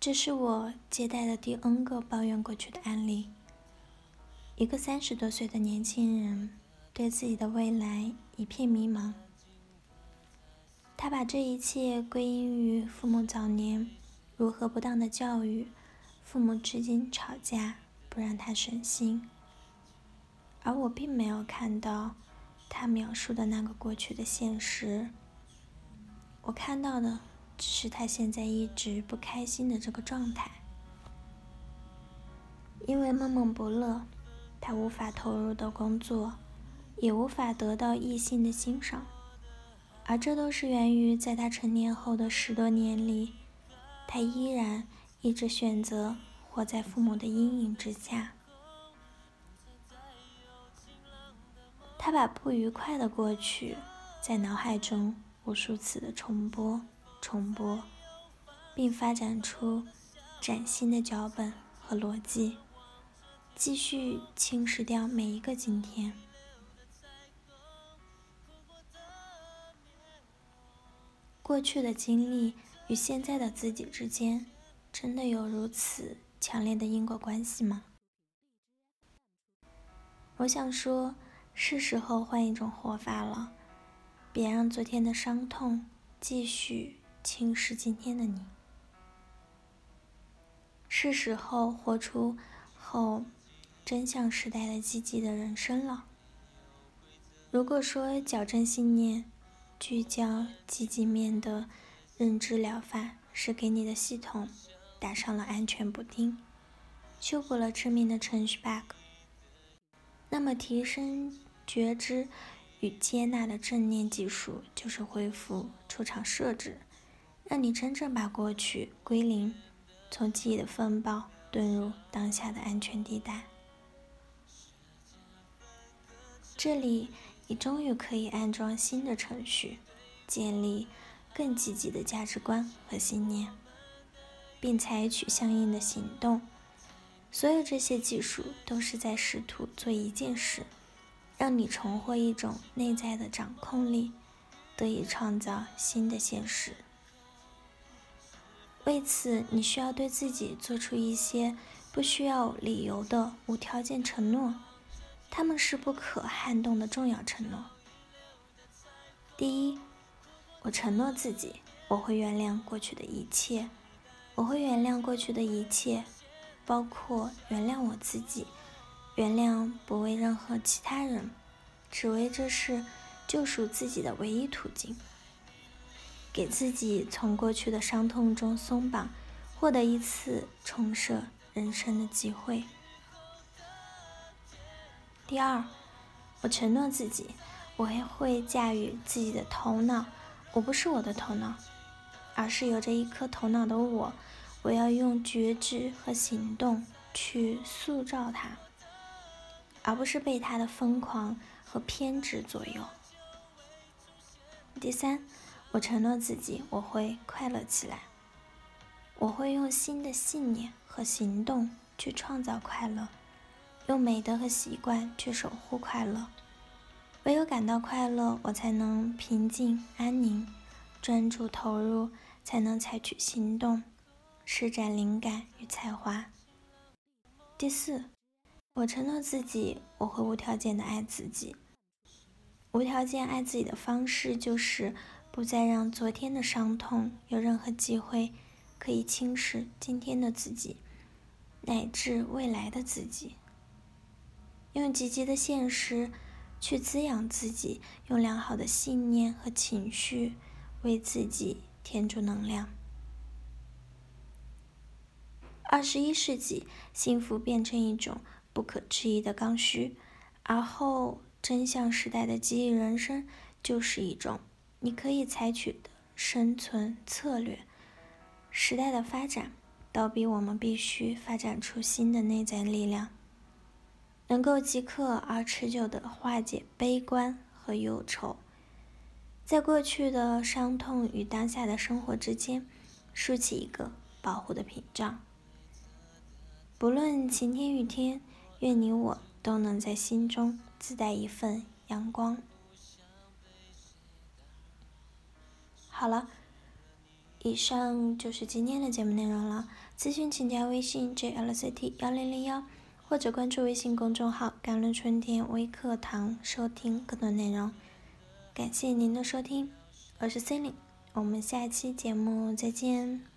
这是我接待的第 N 个抱怨过去的案例。一个三十多岁的年轻人对自己的未来一片迷茫，他把这一切归因于父母早年如何不当的教育，父母之间吵架不让他省心，而我并没有看到他描述的那个过去的现实，我看到的。只是他现在一直不开心的这个状态，因为闷闷不乐，他无法投入的工作，也无法得到异性的欣赏，而这都是源于在他成年后的十多年里，他依然一直选择活在父母的阴影之下，他把不愉快的过去在脑海中无数次的重播。重播，并发展出崭新的脚本和逻辑，继续侵蚀掉每一个今天。过去的经历与现在的自己之间，真的有如此强烈的因果关系吗？我想说，是时候换一种活法了，别让昨天的伤痛继续。轻视今天的你，是时候活出后真相时代的积极的人生了。如果说矫正信念、聚焦积极面的认知疗法是给你的系统打上了安全补丁，修补了致命的程序 bug，那么提升觉知与接纳的正念技术就是恢复出厂设置。让你真正把过去归零，从记忆的风暴遁入当下的安全地带。这里，你终于可以安装新的程序，建立更积极的价值观和信念，并采取相应的行动。所有这些技术都是在试图做一件事，让你重获一种内在的掌控力，得以创造新的现实。为此，你需要对自己做出一些不需要理由的无条件承诺，他们是不可撼动的重要承诺。第一，我承诺自己，我会原谅过去的一切，我会原谅过去的一切，包括原谅我自己，原谅不为任何其他人，只为这是救赎自己的唯一途径。给自己从过去的伤痛中松绑，获得一次重设人生的机会。第二，我承诺自己，我还会驾驭自己的头脑。我不是我的头脑，而是有着一颗头脑的我。我要用觉知和行动去塑造它，而不是被它的疯狂和偏执左右。第三。我承诺自己，我会快乐起来。我会用新的信念和行动去创造快乐，用美德和习惯去守护快乐。唯有感到快乐，我才能平静安宁、专注投入，才能采取行动，施展灵感与才华。第四，我承诺自己，我会无条件的爱自己。无条件爱自己的方式就是。不再让昨天的伤痛有任何机会可以侵蚀今天的自己，乃至未来的自己。用积极的现实去滋养自己，用良好的信念和情绪为自己添注能量。二十一世纪，幸福变成一种不可置疑的刚需，而后真相时代的记忆人生就是一种。你可以采取的生存策略。时代的发展，倒逼我们必须发展出新的内在力量，能够即刻而持久的化解悲观和忧愁，在过去的伤痛与当下的生活之间，竖起一个保护的屏障。不论晴天雨天，愿你我都能在心中自带一份阳光。好了，以上就是今天的节目内容了。咨询请加微信 jlct 幺零零幺，或者关注微信公众号“甘露春天微课堂”收听更多内容。感谢您的收听，我是 Cindy，我们下期节目再见。